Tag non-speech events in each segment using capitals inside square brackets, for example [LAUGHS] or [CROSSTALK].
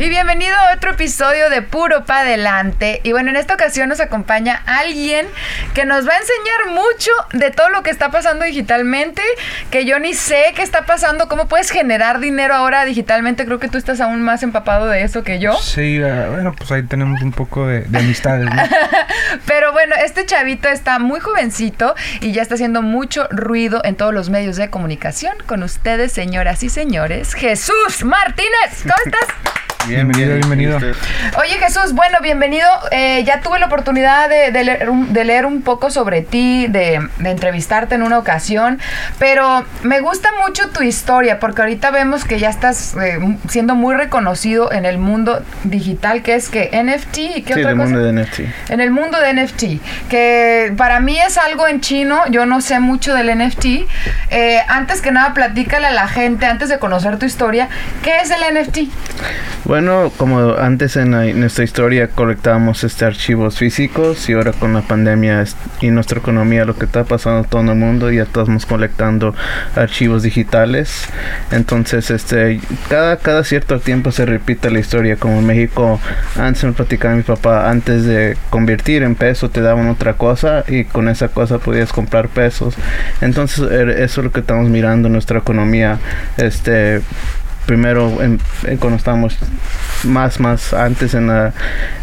Y bienvenido a otro episodio de Puro Pa' Adelante. Y bueno, en esta ocasión nos acompaña alguien que nos va a enseñar mucho de todo lo que está pasando digitalmente, que yo ni sé qué está pasando, cómo puedes generar dinero ahora digitalmente. Creo que tú estás aún más empapado de eso que yo. Sí, uh, bueno, pues ahí tenemos un poco de, de amistades. ¿no? [LAUGHS] Pero bueno, este chavito está muy jovencito y ya está haciendo mucho ruido en todos los medios de comunicación. Con ustedes, señoras y señores, Jesús Martínez. ¿Cómo estás? [LAUGHS] bienvenido, bienvenido. Oye Jesús, bueno, bienvenido. Eh, ya tuve la oportunidad de, de leer, un, de leer un poco sobre ti, de, de, entrevistarte en una ocasión, pero me gusta mucho tu historia porque ahorita vemos que ya estás eh, siendo muy reconocido en el mundo digital, que es que NFT y qué sí, otra el cosa? mundo de NFT. En el mundo de NFT, que para mí es algo en chino, yo no sé mucho del NFT. Eh, antes que nada, platícale a la gente, antes de conocer tu historia, ¿qué es el NFT? Bueno, como antes en, la, nuestra historia colectábamos este archivos físicos y ahora con la pandemia y nuestra economía lo que está pasando todo el mundo ya estamos colectando archivos digitales. Entonces, este cada cada cierto tiempo se repite la historia como en México antes me platicaba mi papá antes de convertir en peso te daban otra cosa y con esa cosa podías comprar pesos. Entonces, eso es lo que estamos mirando en nuestra economía este primero en, en, cuando estábamos más más antes en, la,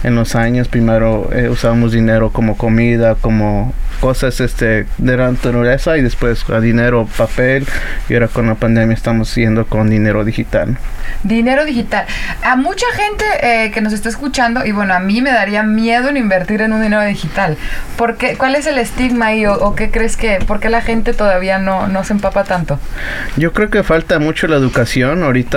en los años primero eh, usábamos dinero como comida como cosas este de la naturaleza y después a dinero papel. Y ahora con la pandemia estamos yendo con dinero digital. Dinero digital. A mucha gente eh, que nos está escuchando y bueno a mí me daría miedo en invertir en un dinero digital. Porque cuál es el estigma y o, o qué crees que por qué la gente todavía no no se empapa tanto yo creo que falta mucho la educación. Ahorita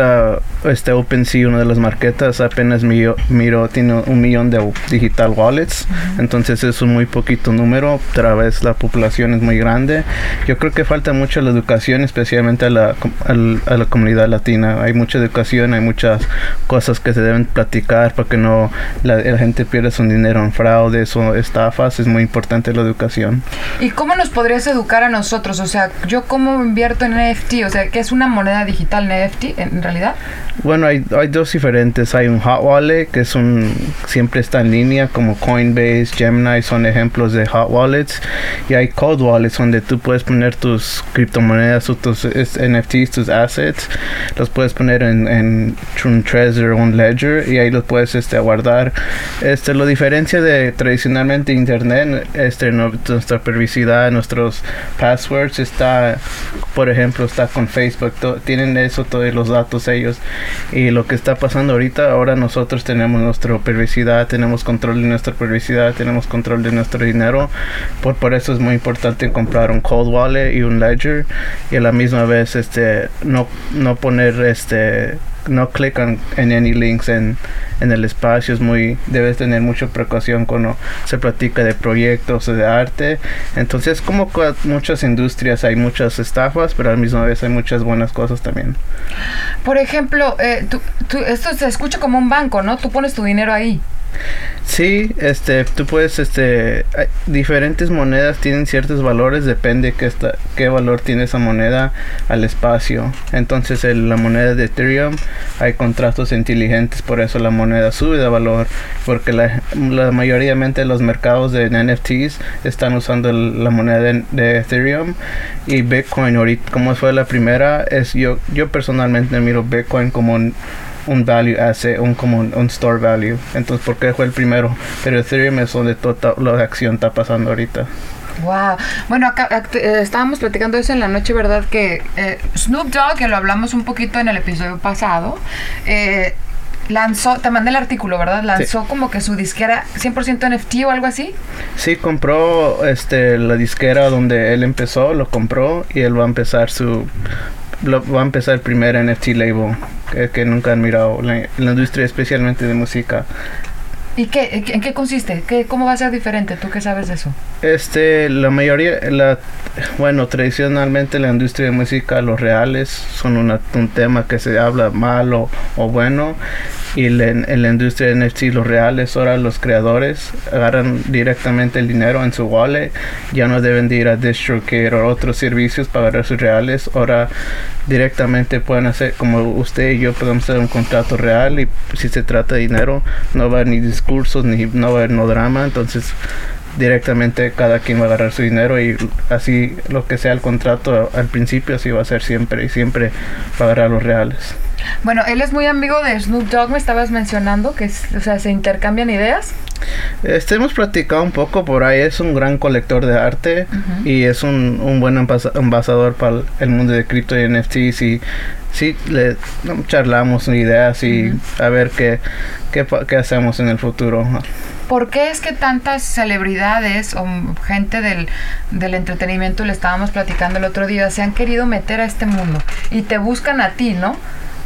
este OpenSea, una de las marquetas, apenas miro, miro tiene un millón de digital wallets. Uh -huh. Entonces es un muy poquito número. Otra vez la población es muy grande. Yo creo que falta mucho la educación, especialmente a la, a, a la comunidad latina. Hay mucha educación, hay muchas cosas que se deben platicar para que no la, la gente pierda su dinero en fraudes o estafas. Es muy importante la educación. ¿Y cómo nos podrías educar a nosotros? O sea, yo cómo invierto en NFT, o sea, ¿qué es una moneda digital NFT en realidad? Bueno, hay, hay, dos diferentes. Hay un hot wallet que es un siempre está en línea como Coinbase, Gemini son ejemplos de hot wallets y hay cold wallets donde tú puedes poner tus criptomonedas tus NFTs, tus assets, los puedes poner en, en un Trezor un Ledger y ahí los puedes este, guardar. Este, lo diferencia de tradicionalmente internet, este, no, nuestra privacidad, nuestros passwords está, por ejemplo, está con Facebook, tienen eso todos los datos ellos. Y lo que está pasando ahorita ahora nosotros tenemos nuestra privacidad tenemos control de nuestra privacidad tenemos control de nuestro dinero. Por, por eso es muy importante comprar un cold wallet y un ledger. Y a la misma vez este no no poner este no clican en any links en, en el espacio es muy debes tener mucha precaución cuando se platica de proyectos o de arte. Entonces como muchas industrias hay muchas estafas pero a la misma vez hay muchas buenas cosas también. Por ejemplo eh, tú, tú, esto se escucha como un banco no tú pones tu dinero ahí Sí, este, tú puedes, este, diferentes monedas tienen ciertos valores, depende qué, está, qué valor tiene esa moneda al espacio. Entonces, la moneda de Ethereum hay contratos inteligentes, por eso la moneda sube de valor, porque la, la mayoría de los mercados de NFTs están usando la moneda de, de, Ethereum y Bitcoin. Ahorita, como fue la primera, es yo, yo personalmente miro Bitcoin como un un value asset, un como un, un, store value. Entonces, ¿por qué fue el primero? Pero Ethereum es donde toda la acción está pasando ahorita. Wow. Bueno, acá, acá eh, estábamos platicando eso en la noche, ¿verdad? Que eh, Snoop Dogg, que lo hablamos un poquito en el episodio pasado, eh, lanzó, te mandé el artículo, ¿verdad? Lanzó sí. como que su disquera 100% NFT o algo así. Sí, compró este la disquera donde él empezó, lo compró y él va a empezar su lo, va a empezar el primer NFT label que, que nunca han mirado la, la industria especialmente de música ¿Y qué, en qué consiste? ¿Qué, ¿Cómo va a ser diferente? ¿Tú qué sabes de eso? Este, la mayoría, la, bueno, tradicionalmente la industria de música, los reales son una, un tema que se habla malo o bueno y en la industria de NFT los reales ahora los creadores agarran directamente el dinero en su wallet ya no deben de ir a DistroKid o otros servicios para agarrar sus reales ahora directamente pueden hacer como usted y yo podemos hacer un contrato real y si se trata de dinero no va a haber ni discursos ni no va a haber no drama entonces directamente cada quien va a agarrar su dinero y así lo que sea el contrato al principio así va a ser siempre y siempre va los reales bueno, él es muy amigo de Snoop Dogg, me estabas mencionando, que o sea, se intercambian ideas. Este, hemos platicado un poco por ahí, es un gran colector de arte y es un, un buen ambasador para el mundo de cripto y NFTs y sí, le charlamos ideas y a ver qué, qué, qué hacemos en el futuro. ¿Por qué es que tantas celebridades o gente del, del, entretenimiento, le estábamos platicando el otro día, se han querido meter a este mundo y te buscan a ti, ¿no?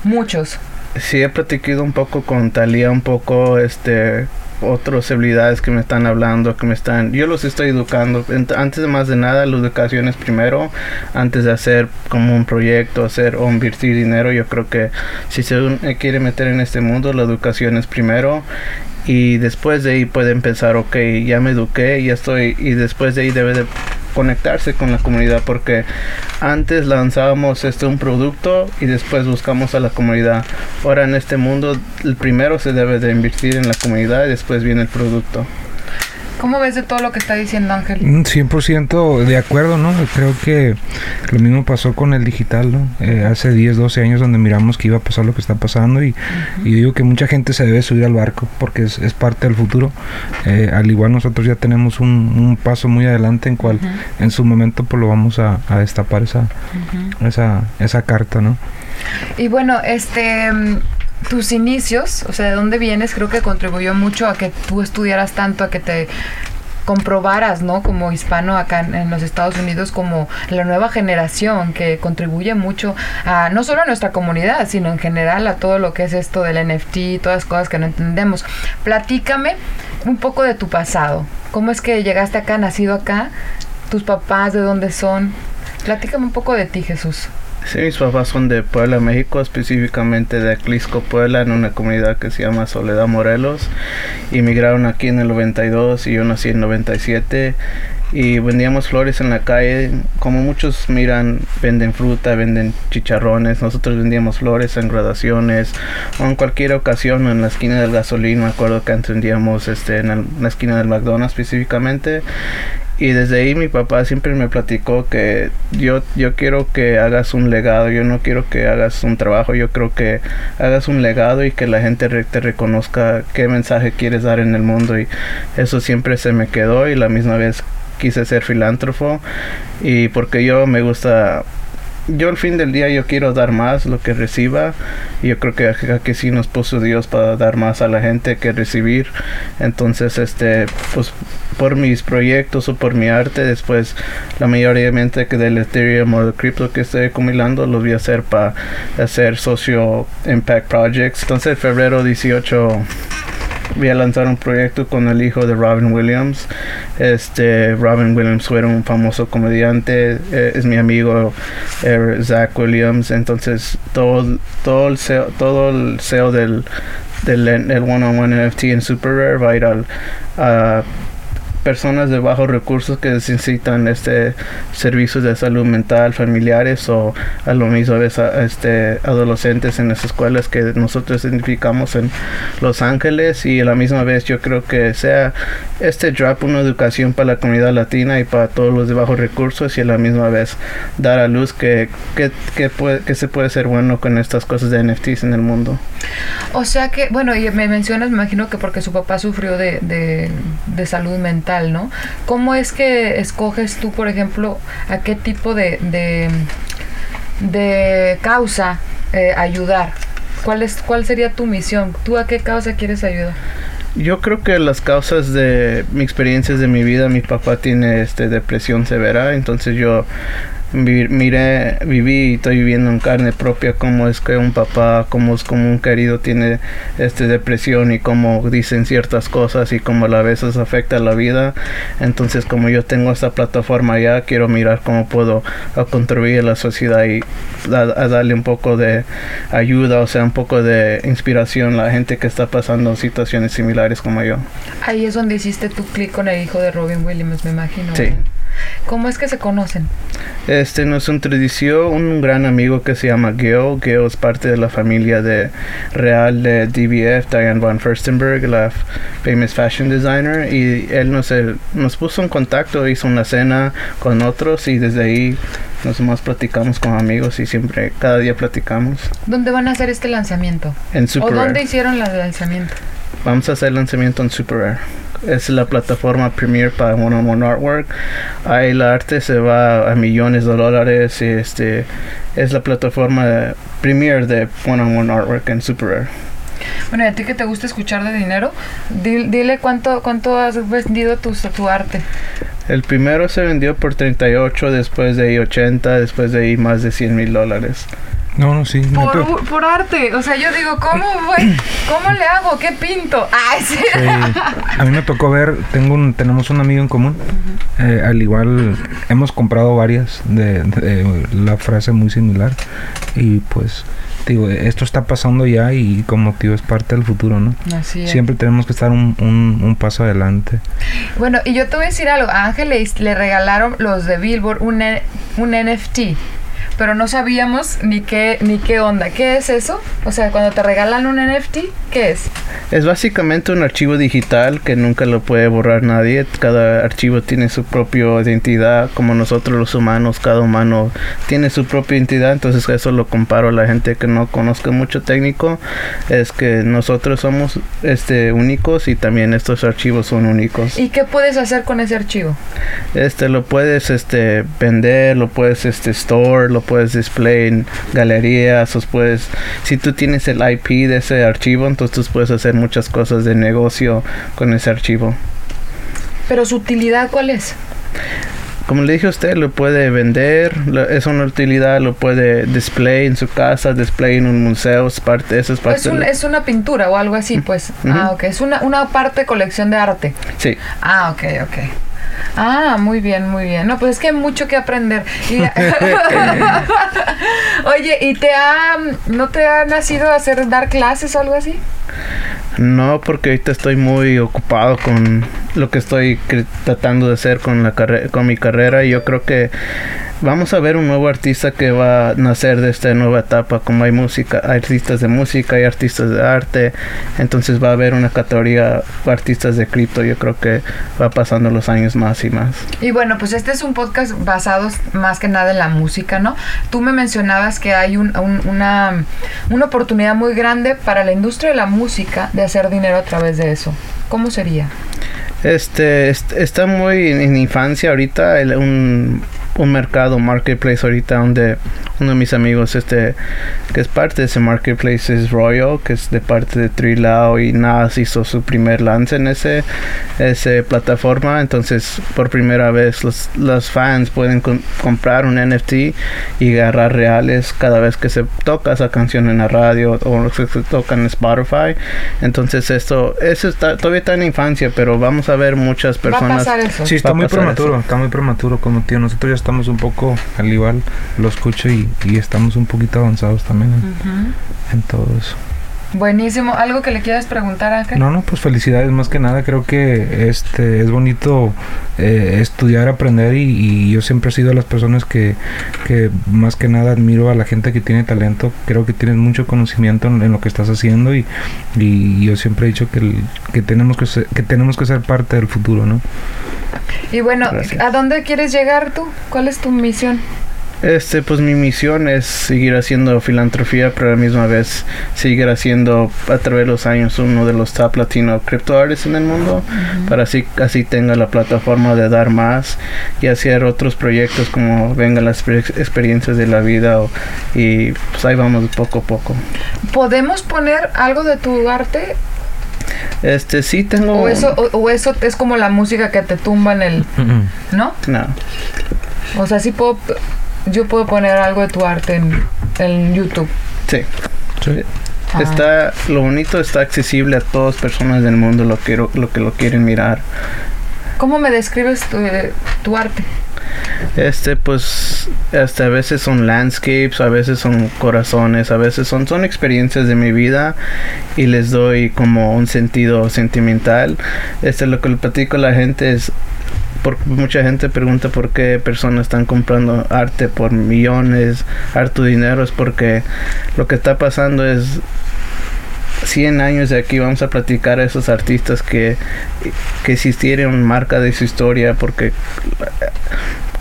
Muchos. Sí, he platicado un poco con Talía, un poco este otras habilidades que me están hablando, que me están, yo los estoy educando. Antes de más de nada, la educación es primero, antes de hacer como un proyecto, hacer o invertir dinero. Yo creo que si se quiere meter en este mundo, la educación es primero y después de ahí pueden pensar, ok, ya me eduqué, ya estoy, y después de ahí debe de conectarse con la comunidad porque antes lanzábamos este un producto y después buscamos a la comunidad. Ahora en este mundo el primero se debe de invertir en la comunidad y después viene el producto. ¿Cómo ves de todo lo que está diciendo Ángel? 100% mm, de acuerdo, ¿no? Creo que lo mismo pasó con el digital, ¿no? Eh, hace 10, 12 años donde miramos que iba a pasar lo que está pasando y, digo que mucha gente se debe subir al barco porque es, parte del futuro. Eh, al igual nosotros ya tenemos un, paso muy adelante en cual en su momento pues lo vamos a, destapar esa, esa, esa carta, ¿no? Y bueno, este tus inicios, o sea, de dónde vienes, creo que contribuyó mucho a que tú estudiaras tanto, a que te comprobaras, ¿no? Como hispano acá en, los Estados Unidos, como la nueva generación que contribuye mucho a no solo a nuestra comunidad, sino en general a todo lo que es esto del NFT y todas las cosas que no entendemos. Platícame un poco de tu pasado. ¿Cómo es que llegaste acá, nacido acá? ¿Tus papás de dónde son? Platícame un poco de ti, Jesús. Sí, mis papás son de Puebla, México, específicamente de Aclisco, Puebla, en una comunidad que se llama Soledad Morelos. Inmigraron aquí en el 92 y yo nací en el 97 y vendíamos flores en la calle. Como muchos miran, venden fruta, venden chicharrones. Nosotros vendíamos flores en graduaciones o en cualquier ocasión en la esquina del gasolín. Me acuerdo que antes vendíamos este, en la esquina del McDonald's específicamente. Y desde ahí mi papá siempre me platicó que yo, yo quiero que hagas un legado, yo no quiero que hagas un trabajo, yo creo que hagas un legado y que la gente te reconozca qué mensaje quieres dar en el mundo. Y eso siempre se me quedó y la misma vez quise ser filántropo y porque yo me gusta yo al fin del día yo quiero dar más lo que reciba. Y yo creo que aquí sí nos puso Dios para dar más a la gente que recibir. Entonces este pues por mis proyectos o por mi arte después la mayoría de que del Ethereum o del cripto que estoy acumulando lo voy a hacer para hacer socio impact projects. Entonces febrero 18 voy a lanzar un proyecto con el hijo de Robin Williams. Este Robin Williams fue un famoso comediante, eh, es mi amigo eh, Zach Williams. Entonces todo todo el SEO, todo el SEO del del el one on one NFT en Super Rare va a personas de bajos recursos que necesitan este servicios de salud mental familiares o a lo mismo a este adolescentes en las escuelas que nosotros identificamos en Los Ángeles y a la misma vez yo creo que sea este drop una educación para la comunidad latina y para todos los de bajos recursos y a la misma vez dar a luz que, que, que, puede, que se puede ser bueno con estas cosas de NFTs en el mundo. O sea que, bueno, y me mencionas, me imagino que porque su papá sufrió de, de, de salud mental ¿no? ¿Cómo es que escoges tú, por ejemplo, a qué tipo de, de, causa eh, ayudar? ¿Cuál, es, ¿Cuál sería tu misión? ¿Tú a qué causa quieres ayudar? Yo creo que las causas de mis experiencias de mi vida, mi papá tiene este depresión severa, entonces yo miré, viví y estoy viviendo en carne propia cómo es que un papá, cómo es como un querido tiene este depresión y cómo dicen ciertas cosas y cómo a veces afecta la vida. Entonces como yo tengo esta plataforma ya, quiero mirar cómo puedo a contribuir a la sociedad y a darle un poco de ayuda, o sea, un poco de inspiración a la gente que está pasando situaciones similares como yo. Ahí es donde hiciste tu clic con el hijo de Robin Williams, me imagino. Sí. ¿Cómo es que se conocen? Este nos introdució un gran amigo que se llama Geo. Geo es parte de la familia de real de DBF, Diane von Furstenberg, la famous fashion designer. Y él nos, eh, nos puso en contacto, hizo una cena con otros y desde ahí nos más platicamos como amigos y siempre, cada día platicamos. ¿Dónde van a hacer este lanzamiento? En ¿O Super dónde Rare. hicieron el lanzamiento? Vamos a hacer lanzamiento en Super Rare. Es la plataforma premier para one on one artwork. Ahí el arte se va a millones de dólares y este es la plataforma premier de one on one artwork en Super Rare. Bueno, y a ti que te gusta escuchar de dinero, di- dile cuánto, cuánto has vendido tu, tu arte. El primero se vendió por 38, después de ahí 80, después de ahí más de 100 mil dólares. No, no, sí. no Por, por arte. O sea, yo digo, ¿cómo? ¿cómo le hago? ¿Qué pinto? Ay, [LAUGHS] sí. Sí, a mí me tocó ver, tengo un, tenemos un amigo en común, eh, al igual hemos comprado varias de, de la frase muy similar y pues digo, esto está pasando ya y como tío es parte del futuro, ¿no? Así es. Siempre tenemos que estar un, un, un paso adelante. Bueno, y yo te voy a decir algo. A Ángel le, le regalaron los de Billboard un, un NFT. Pero no sabíamos ni qué, ni qué onda. ¿Qué es eso? O sea, cuando te regalan un NFT, ¿qué es? Es básicamente un archivo digital que nunca lo puede borrar nadie. Cada archivo tiene su propia identidad, como nosotros los humanos, cada humano tiene su propia identidad. Entonces eso lo comparo a la gente que no conozca mucho técnico. Es que nosotros somos este únicos y también estos archivos son únicos. ¿Y qué puedes hacer con ese archivo? Este lo puedes este vender, lo puedes este store, lo puedes display en galerías, os puedes si tú tienes el IP de ese archivo, entonces tú puedes hacer muchas cosas de negocio con ese archivo. Pero su utilidad, ¿cuál es? Como le dije a usted, lo puede vender, lo- es una utilidad, lo puede display en su casa, display en un museo, es parte, eso es parte Es, un- de- es una pintura o algo así, pues. Ah, ok. Es una, una parte colección de arte. Sí. Ah, ok, ok. Ah, muy bien, muy bien. No, pues es que hay mucho que aprender. [LAUGHS] Oye, ¿y te ha, no te ha nacido hacer, dar clases o algo así? No, porque ahorita estoy muy ocupado con lo que estoy tratando de hacer con la con mi carrera y yo creo que vamos a ver un nuevo artista que va a nacer de esta nueva etapa, como hay música, hay artistas de música, hay artistas de arte, entonces va a haber una categoría de artistas de cripto, yo creo que va pasando los años más y más. Y bueno, pues este es un podcast basado más que nada en la música, ¿no? Tú me mencionabas que hay un- un- una, una oportunidad muy grande para la industria de la música de hacer dinero a través de eso. ¿Cómo sería? Este est- está muy en, en infancia ahorita el- un, un mercado marketplace ahorita donde uno de mis amigos este que es parte de ese marketplace es Royal que es de parte de Trilao y Nas hizo su primer lance en ese ese plataforma entonces por primera vez los, los fans pueden com- comprar un NFT y agarrar reales cada vez que se toca esa canción en la radio o que se toca en Spotify entonces esto eso está todavía está en infancia pero vamos a ver muchas Va a personas pasar eso. Sí, está muy prematuro, eso. está muy prematuro como tío. Nosotros ya estamos un poco al igual, lo escucho y, y estamos un poquito avanzados también en, todo eso. Buenísimo. ¿Algo que le quieras preguntar, Ángel? No, no, pues felicidades más que nada. Creo que este es bonito eh, estudiar, aprender y, y yo siempre he sido de las personas que, que más que nada admiro a la gente que tiene talento. Creo que tienes mucho conocimiento en, en lo que estás haciendo y, y yo siempre he dicho que, el- que tenemos que ser, que tenemos que ser parte del futuro, ¿no? Y bueno, Gracias. ¿a dónde quieres llegar tú? ¿Cuál es tu misión? Este, pues mi misión es seguir haciendo filantropía, pero a la misma vez seguir haciendo a través de los años uno de los top latino crypto artists en el mundo, para así, así tenga la plataforma de dar más y hacer otros proyectos como vengan las exper- experiencias de la vida o- y pues ahí vamos poco a poco. ¿Podemos poner algo de tu arte? Este, sí tengo... O eso, o, o eso es como la música que te tumba en el... ¿No? No. O sea, sí puedo... Yo puedo poner algo de tu arte en, en YouTube. Sí. Sí. Ah. Está, lo bonito está accesible a todas personas del mundo lo que, lo que lo quieren mirar. ¿Cómo me describes tu, eh, tu arte? Este, pues, este, a veces son landscapes, a veces son corazones, a veces son, son experiencias de mi vida y les doy como un sentido sentimental. Este, lo que le platico a la gente es, por, mucha gente pregunta por qué personas están comprando arte por millones, harto dinero, es porque lo que está pasando es 100 años de aquí vamos a platicar a esos artistas que, que existieron marca de su historia porque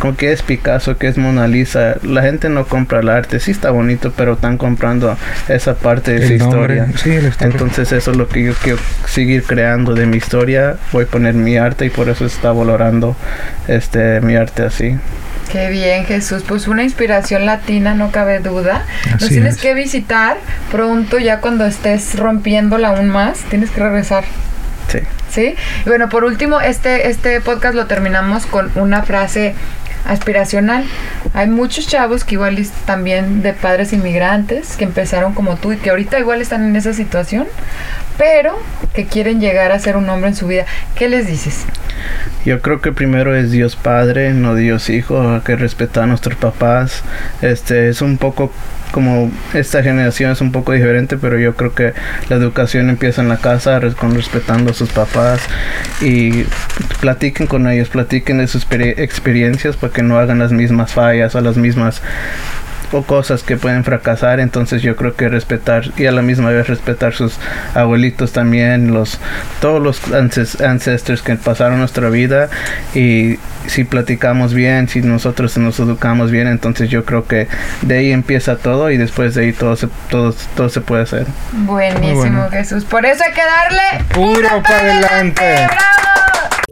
como que es Picasso, que es Mona Lisa, la gente no compra el arte, sí está bonito, pero están comprando esa parte de El su nombre, historia. sí, la historia. Entonces eso es lo que yo quiero seguir creando de mi historia, voy a poner mi arte y por eso está valorando este mi arte así. Qué bien, Jesús. Pues una inspiración latina, no cabe duda. Nos Así tienes es. que visitar pronto, ya cuando estés rompiéndola aún más. Tienes que regresar. Sí. ¿Sí? Y bueno, por último, este, este podcast lo terminamos con una frase aspiracional. Hay muchos chavos que igual también de padres inmigrantes que empezaron como tú y que ahorita igual están en esa situación, pero que quieren llegar a ser un hombre en su vida. ¿Qué les dices? Yo creo que primero es Dios Padre, no Dios Hijo, hay que respetar a nuestros papás. Este es un poco como esta generación es un poco diferente, pero yo creo que la educación empieza en la casa con respetando a sus papás y platiquen con ellos, platiquen de sus peri- experiencias para que no hagan las mismas fallas o las mismas o cosas que pueden fracasar, entonces yo creo que respetar y a la misma vez respetar sus abuelitos también, los todos los ances- ancestors que pasaron nuestra vida y si platicamos bien, si nosotros nos educamos bien, entonces yo creo que de ahí empieza todo y después de ahí todo se, todo, todo se puede hacer. Buenísimo, bueno. Jesús. Por eso hay que darle Puro pa' adelante. ¡Bravo!